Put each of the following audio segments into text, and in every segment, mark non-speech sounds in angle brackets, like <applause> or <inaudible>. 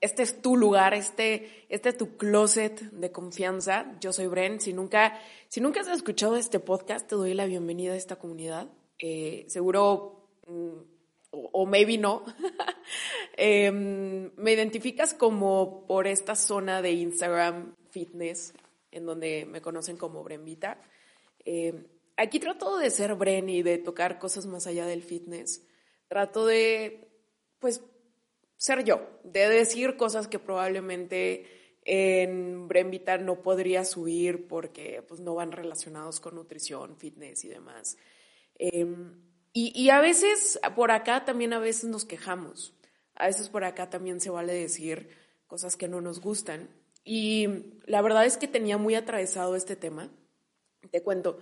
este es tu lugar, este, este es tu closet de confianza. Yo soy Bren. Si nunca, si nunca has escuchado este podcast, te doy la bienvenida a esta comunidad. Eh, seguro, mm, o, maybe no, <laughs> em, me identificas como por esta zona de Instagram fitness, en donde me conocen como Brenvita. Eh, aquí trato de ser Bren y de tocar cosas más allá del fitness. Trato de, pues, ser yo, de decir cosas que probablemente en Brembita no podría subir porque pues, no van relacionados con nutrición, fitness y demás. Em, y, y, a veces por acá también a veces nos quejamos. A veces por acá también se vale decir cosas que no nos gustan. Y la verdad es que tenía muy atravesado este tema. Te cuento.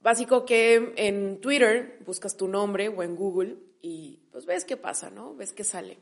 Básico que en Twitter buscas tu nombre o en Google y pues ves qué pasa, ¿no? Ves qué sale.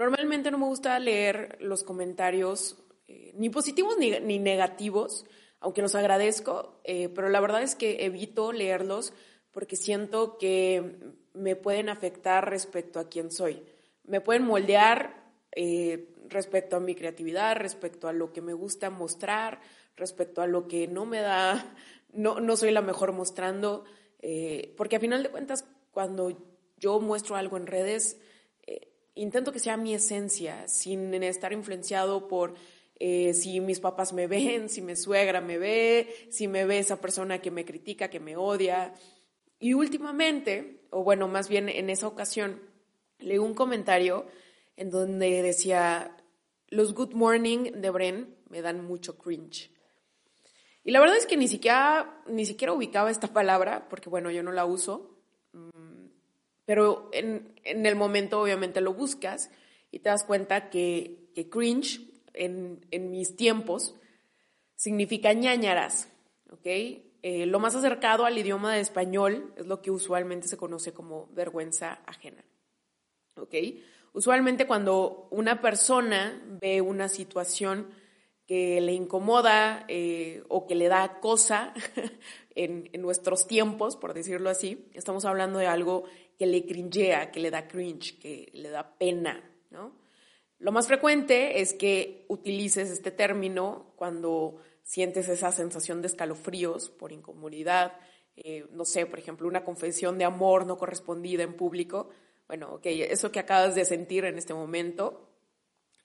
Normalmente no me gusta leer los comentarios, eh, ni positivos ni, negativos, aunque los agradezco, eh, pero la verdad es que evito leerlos porque siento que me pueden afectar respecto a quién soy. Me pueden moldear eh, respecto a mi creatividad, respecto a lo que me gusta mostrar, respecto a lo que no me da, <laughs> no, no soy la mejor mostrando, porque a final de cuentas, cuando yo muestro algo en redes, intento que sea mi esencia, sin estar influenciado por eh, si mis papás me <laughs> ven, si mi suegra me ve, si me ve esa persona que me critica, que me odia. Y últimamente, o bueno, más bien en esa ocasión, leí un comentario en donde decía, los good morning de Bren me dan mucho cringe. Y la verdad es que ni siquiera, ni siquiera ubicaba esta palabra, porque bueno, yo no la uso. Pero en, el momento obviamente lo buscas y te das cuenta que, cringe en, mis tiempos significa ñañaras, ¿ok? Eh, lo más acercado al idioma de español es lo que usualmente se conoce como vergüenza ajena, ¿ok? Usualmente cuando una persona ve una situación que le incomoda eh, o que le da cosa <laughs> en, en, nuestros tiempos, por decirlo así, estamos hablando de algo que le cringea, que le da cringe, que le da pena, ¿no? Lo más frecuente es que utilices este término cuando sientes esa sensación de escalofríos por incomodidad, eh, no sé, por ejemplo, una confesión de amor no correspondida en público. Bueno, ok, eso que acabas de sentir en este momento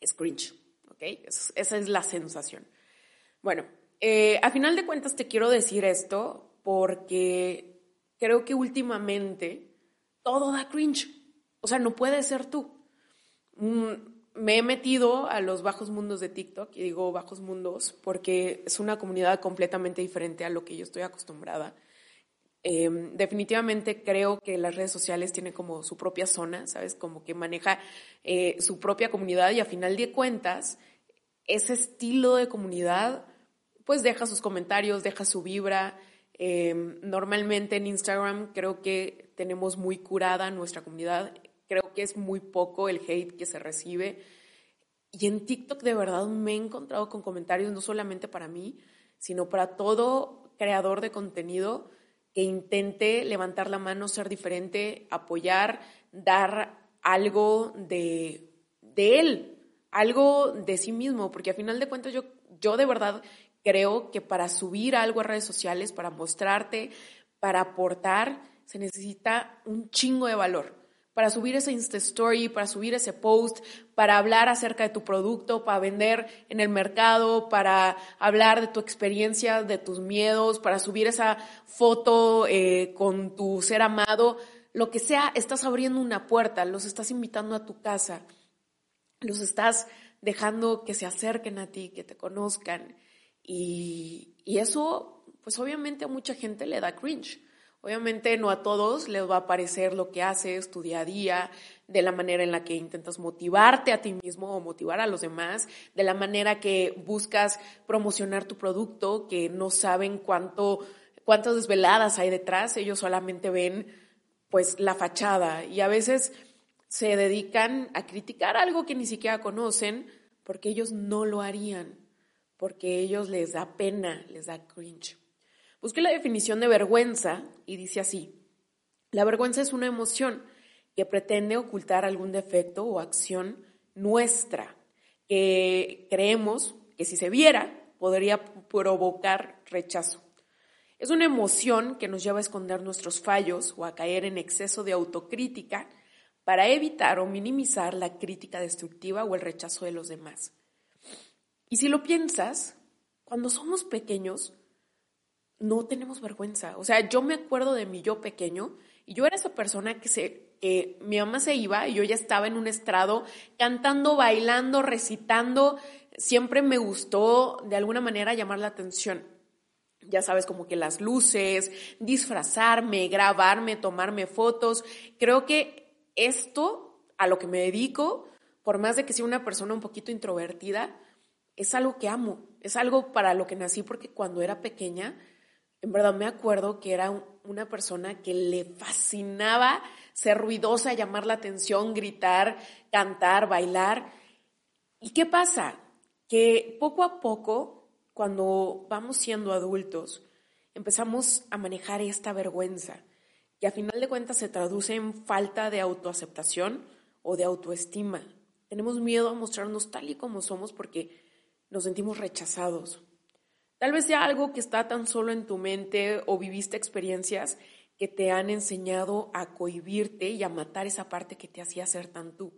es cringe, ok, esa es la sensación. Bueno, eh, a final de cuentas te quiero decir esto porque creo que últimamente todo da cringe. O sea, no puede ser tú. Mm, me he metido a los bajos mundos de TikTok, y digo bajos mundos porque es una comunidad completamente diferente a lo que yo estoy acostumbrada. Em, definitivamente creo que las redes sociales tienen como su propia zona, ¿sabes? Como que maneja eh, su propia comunidad y a final de cuentas, ese estilo de comunidad, pues deja sus comentarios, deja su vibra. Em, normalmente en Instagram creo que tenemos muy curada nuestra comunidad. Creo que es muy poco el hate que se recibe. Y en TikTok de verdad me he encontrado con comentarios no solamente para mí, sino para todo creador de contenido que intente levantar la mano, ser diferente, apoyar, dar algo de, de él, algo de sí mismo, porque a final de cuentas yo, yo de verdad creo que para subir algo a redes sociales, para mostrarte, para aportar, se necesita un chingo de valor. para subir ese Insta Story, para subir ese post, para hablar acerca de tu producto, para vender en el mercado, para hablar de tu experiencia, de tus miedos, para subir esa foto eh, con tu ser amado, lo que sea, estás abriendo una puerta, los estás invitando a tu casa, los estás dejando que se acerquen a ti, que te conozcan. Y, eso, pues obviamente a mucha gente le da cringe. Obviamente no a todos les va a parecer lo que haces tu día a día, de la manera en la que intentas motivarte a ti mismo o motivar a los demás, de la manera que buscas promocionar tu producto, que no saben cuánto, cuántas desveladas hay detrás, ellos solamente ven pues la fachada. Y a veces se dedican a criticar algo que ni siquiera conocen porque ellos no lo harían, porque ellos les da pena, les da cringe. Busqué la definición de vergüenza y dice así, la vergüenza es una emoción que pretende ocultar algún defecto o acción nuestra que creemos que si se viera podría provocar rechazo. Es una emoción que nos lleva a esconder nuestros fallos o a caer en exceso de autocrítica para evitar o minimizar la crítica destructiva o el rechazo de los demás. Y si lo piensas, cuando somos pequeños, no tenemos vergüenza. O sea, yo me acuerdo de mi yo pequeño y yo era esa persona que se, que mi mamá se iba y yo ya estaba en un estrado cantando, bailando, recitando. Siempre me gustó de alguna manera llamar la atención. Ya sabes, como que las luces, disfrazarme, grabarme, tomarme fotos. Creo que esto, a lo que me dedico, por más de que sea una persona un poquito introvertida, es algo que amo, es algo para lo que nací porque cuando era pequeña en verdad me acuerdo que era una persona que le fascinaba ser ruidosa, llamar la atención, gritar, cantar, bailar. ¿Y qué pasa? Que poco a poco, cuando vamos siendo adultos, empezamos a manejar esta vergüenza, que a final de cuentas se traduce en falta de autoaceptación o de autoestima. Tenemos miedo a mostrarnos tal y como somos porque nos sentimos rechazados, Tal vez sea algo que está tan solo en tu mente o viviste experiencias que te han enseñado a cohibirte y a matar esa parte que te hacía ser tan tú.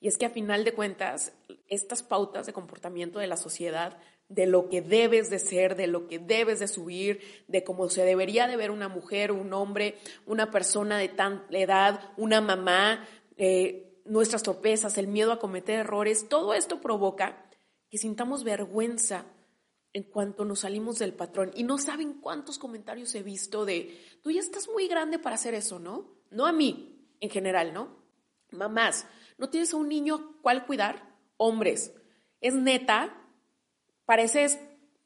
Y es que a final de cuentas, estas pautas de comportamiento de la sociedad, de lo que debes de ser, de lo que debes de subir, de cómo se debería de ver una mujer, un hombre, una persona de tal edad, una mamá, eh, nuestras torpezas, el miedo a cometer errores, todo esto provoca que sintamos vergüenza en cuanto nos salimos del patrón. Y no saben cuántos comentarios he visto de, tú ya estás muy grande para hacer eso, ¿no? No a mí, en general, ¿no? Mamás, ¿no tienes a un niño cual cuidar? Hombres, es neta, pareces,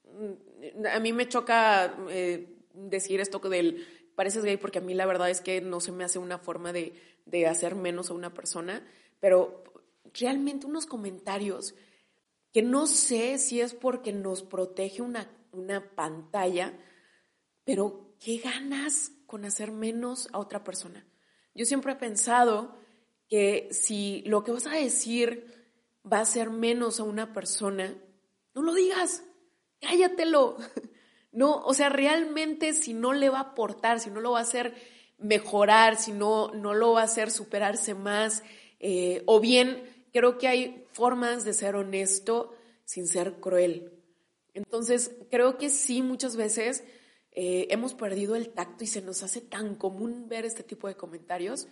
mm, a mí me choca eh, decir esto del, pareces gay porque a mí la verdad es que no se me hace una forma de, de hacer menos a una persona, pero realmente unos comentarios que no sé si es porque nos protege una, una pantalla, pero qué ganas con hacer menos a otra persona. Yo siempre he pensado que si lo que vas a decir va a hacer menos a una persona, no lo digas, cállatelo. <laughs> No, o sea, realmente si no le va a aportar, si no lo va a hacer mejorar, si no, no lo va a hacer superarse más, eh, o bien creo que hay formas de ser honesto sin ser cruel. Entonces, creo que sí, muchas veces eh, hemos perdido el tacto y se nos hace tan común ver este tipo de comentarios,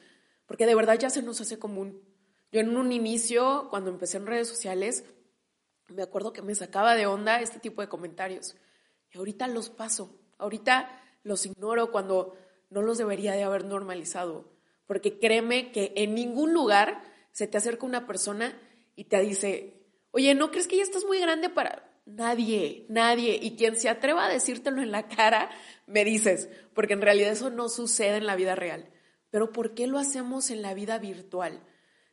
porque de verdad ya se nos hace común. Yo en un inicio, cuando empecé en redes sociales, me acuerdo que me sacaba de onda este tipo de comentarios. Y ahorita los paso, ahorita los ignoro cuando no los debería de haber normalizado. Porque créeme que en ningún lugar se te acerca una persona y te dice, oye, ¿no crees que ya estás muy grande para... Nadie, nadie. Y quien se atreva a decírtelo en la cara, me dices, porque en realidad eso no sucede en la vida real. Pero ¿por qué lo hacemos en la vida virtual?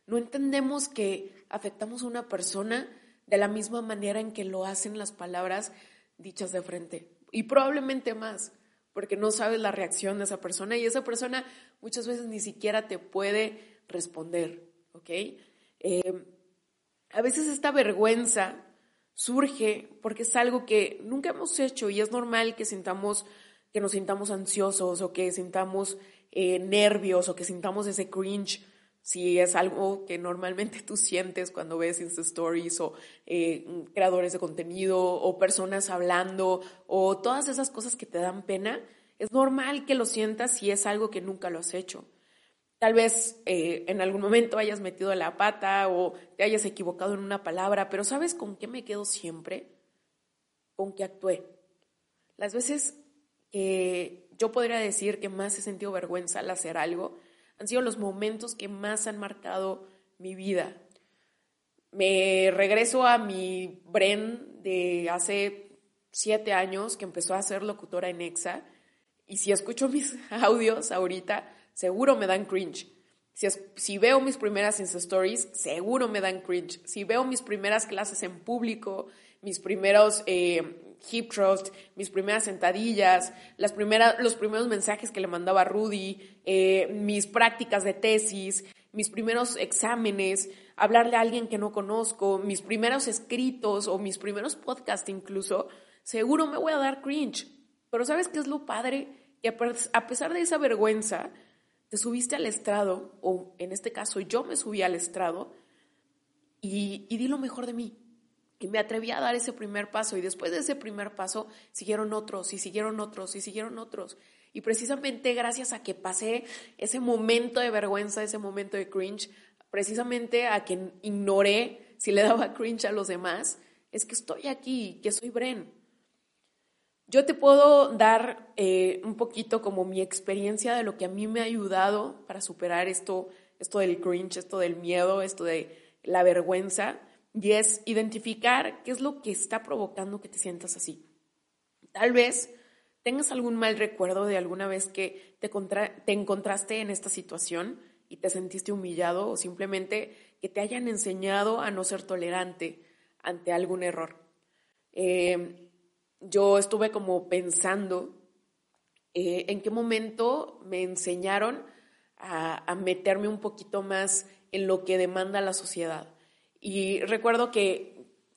No entendemos que afectamos a una persona de la misma manera en que lo hacen las palabras dichas de frente. Y probablemente más, porque no sabes la reacción de esa persona y esa persona muchas veces ni siquiera te puede responder, ¿ok? Eh, a veces esta vergüenza surge porque es algo que nunca hemos hecho y es normal que sintamos que nos sintamos ansiosos o que sintamos eh, nervios o que sintamos ese cringe si es algo que normalmente tú sientes cuando ves Insta Stories o eh, creadores de contenido o personas hablando o todas esas cosas que te dan pena, es normal que lo sientas si es algo que nunca lo has hecho. Tal vez eh, en algún momento hayas metido la pata o te hayas equivocado en una palabra, pero ¿sabes con qué me quedo siempre? Con que actué. Las veces que yo podría decir que más he sentido vergüenza al hacer algo, han sido los momentos que más han marcado mi vida. Me regreso a mi Bren de hace siete años, que empezó a ser locutora en EXA, y si escucho mis <laughs> audios ahorita, seguro me dan cringe. Si, si veo mis primeras Insta Stories, seguro me dan cringe. Si veo mis primeras clases en público, mis primeros eh, hip trust, mis primeras sentadillas, las primeras, los primeros mensajes que le mandaba Rudy, eh, mis prácticas de tesis, mis primeros exámenes, hablarle a alguien que no conozco, mis primeros escritos o mis primeros podcasts incluso, seguro me voy a dar cringe. Pero ¿sabes qué es lo padre? Que a pesar de esa vergüenza, te subiste al estrado, o en este caso yo me subí al estrado, y, di lo mejor de mí. Y me atreví a dar ese primer paso y después de ese primer paso siguieron otros y siguieron otros y siguieron otros. Y precisamente gracias a que pasé ese momento de vergüenza, ese momento de cringe, precisamente a que ignoré si le daba cringe a los demás, es que estoy aquí, que soy Bren. Yo te puedo dar eh, un poquito como mi experiencia de lo que a mí me ha ayudado para superar esto, esto del cringe, esto del miedo, esto de la vergüenza y es identificar qué es lo que está provocando que te sientas así. Tal vez tengas algún mal recuerdo de alguna vez que te, te encontraste en esta situación y te sentiste humillado o simplemente que te hayan enseñado a no ser tolerante ante algún error. Eh, yo estuve como pensando eh, en qué momento me enseñaron a, a meterme un poquito más en lo que demanda la sociedad y recuerdo que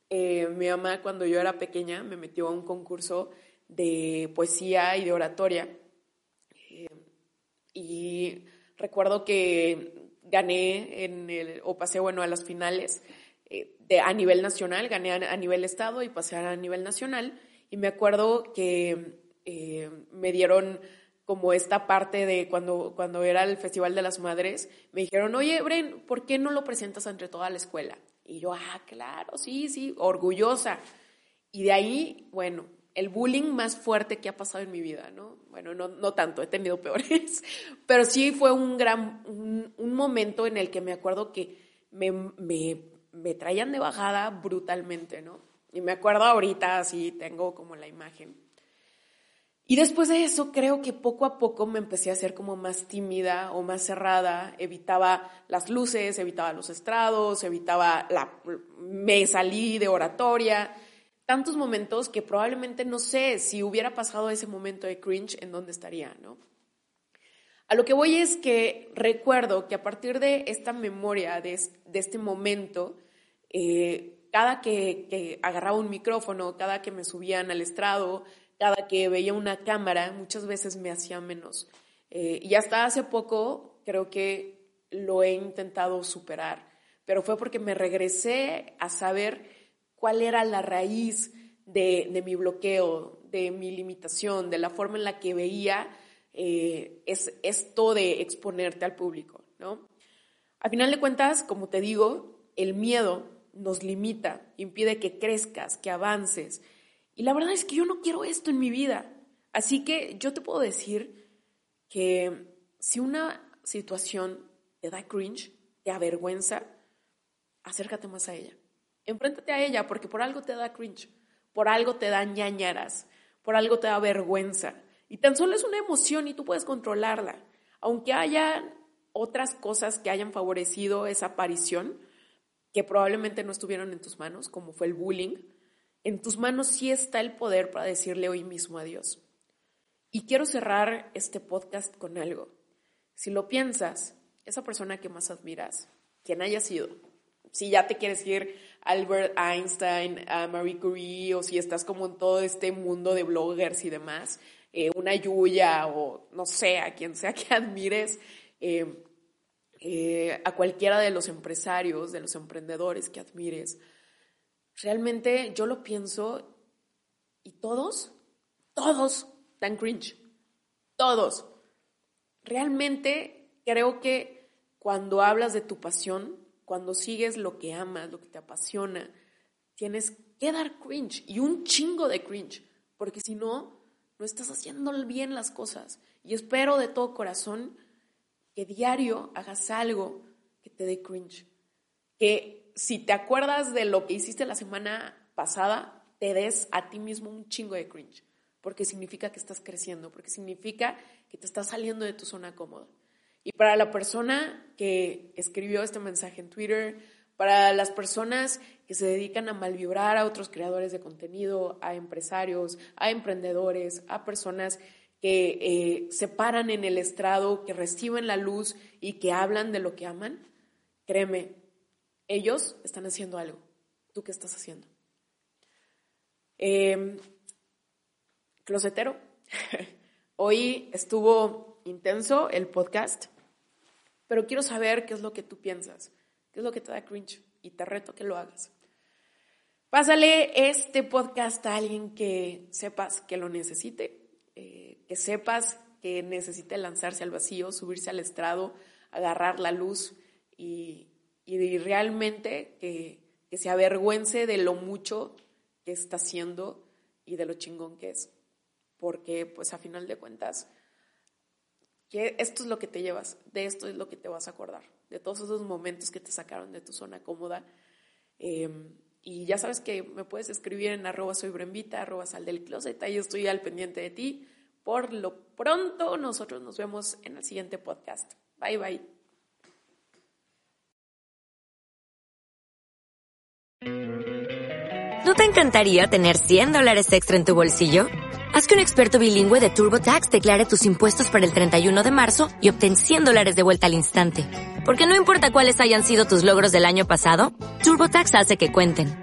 eh, mi mamá cuando yo era pequeña me metió a un concurso de poesía y de oratoria. Eh, y recuerdo que gané en el, o pasé, bueno, a las finales de, a nivel nacional, gané a, nivel estado y pasé a nivel nacional. Y me acuerdo que me dieron como esta parte de cuando, cuando era el Festival de las Madres, me dijeron, oye, Bren, ¿por qué no lo presentas entre toda la escuela? Y yo, ah, claro, sí, sí, orgullosa. Y de ahí, bueno, el bullying más fuerte que ha pasado en mi vida, ¿no? Bueno, no, no tanto, he tenido peores, <laughs> pero sí fue un gran, un, momento en el que me acuerdo que me, me, me traían de bajada brutalmente, ¿no? Y me acuerdo ahorita, así tengo como la imagen. Y después de eso, creo que poco a poco me empecé a hacer como más tímida o más cerrada, evitaba las luces, evitaba los estrados, evitaba la... me salí de oratoria, tantos momentos que probablemente no sé si hubiera pasado ese momento de cringe en dónde estaría, ¿no? A lo que voy es que recuerdo que a partir de esta memoria, de, este momento, eh, cada que, que agarraba un micrófono, cada que me subían al estrado, cada que veía una cámara, muchas veces me hacía menos. Eh, y hasta hace poco creo que lo he intentado superar, pero fue porque me regresé a saber cuál era la raíz de, mi bloqueo, de mi limitación, de la forma en la que veía eh, es, esto de exponerte al público, ¿no? Al final de cuentas, como te digo, el miedo nos limita, impide que crezcas, que avances, y la verdad es que yo no quiero esto en mi vida. Así que yo te puedo decir que si una situación te da cringe, te avergüenza, acércate más a ella. Enfréntate a ella porque por algo te da cringe, por algo te da ñañaras, por algo te da vergüenza. Y tan solo es una emoción y tú puedes controlarla. Aunque haya otras cosas que hayan favorecido esa aparición, que probablemente no estuvieron en tus manos, como fue el bullying, en tus manos sí está el poder para decirle hoy mismo adiós. Y quiero cerrar este podcast con algo. Si lo piensas, esa persona que más admiras, quien haya sido, si ya te quieres ir Albert Einstein, a Marie Curie, o si estás como en todo este mundo de bloggers y demás, eh, una Yuya o no sé, a quien sea que admires, eh, eh, a cualquiera de los empresarios, de los emprendedores que admires, realmente yo lo pienso y todos, todos dan cringe. Todos. Realmente creo que cuando hablas de tu pasión, cuando sigues lo que amas, lo que te apasiona, tienes que dar cringe y un chingo de cringe, porque si no, no estás haciendo bien las cosas. Y espero de todo corazón que diario hagas algo que te dé cringe. Que si te acuerdas de lo que hiciste la semana pasada, te des a ti mismo un chingo de cringe, porque significa que estás creciendo, porque significa que te estás saliendo de tu zona cómoda. Y para la persona que escribió este mensaje en Twitter, para las personas que se dedican a malvibrar a otros creadores de contenido, a empresarios, a emprendedores, a personas que eh, se paran en el estrado, que reciben la luz y que hablan de lo que aman, créeme, ellos están haciendo algo. ¿Tú qué estás haciendo? Eh, closetero. <laughs> Hoy estuvo intenso el podcast, pero quiero saber qué es lo que tú piensas. ¿Qué es lo que te da cringe? Y te reto que lo hagas. Pásale este podcast a alguien que sepas que lo necesite, que sepas que necesite lanzarse al vacío, subirse al estrado, agarrar la luz y, realmente que, que se avergüence de lo mucho que está haciendo y de lo chingón que es. Porque pues a final de cuentas que esto es lo que te llevas, de esto es lo que te vas a acordar, de todos esos momentos que te sacaron de tu zona cómoda. Em, y ya sabes que me puedes escribir en arroba soy brembita, arroba sal del closet, ahí estoy al pendiente de ti. Por lo pronto, nosotros nos vemos en el siguiente podcast. Bye bye. ¿No te encantaría tener 100 dólares extra en tu bolsillo? Haz que un experto bilingüe de TurboTax declare tus impuestos para el 31 de marzo y obtén 100 dólares de vuelta al instante. Porque no importa cuáles hayan sido tus logros del año pasado, TurboTax hace que cuenten.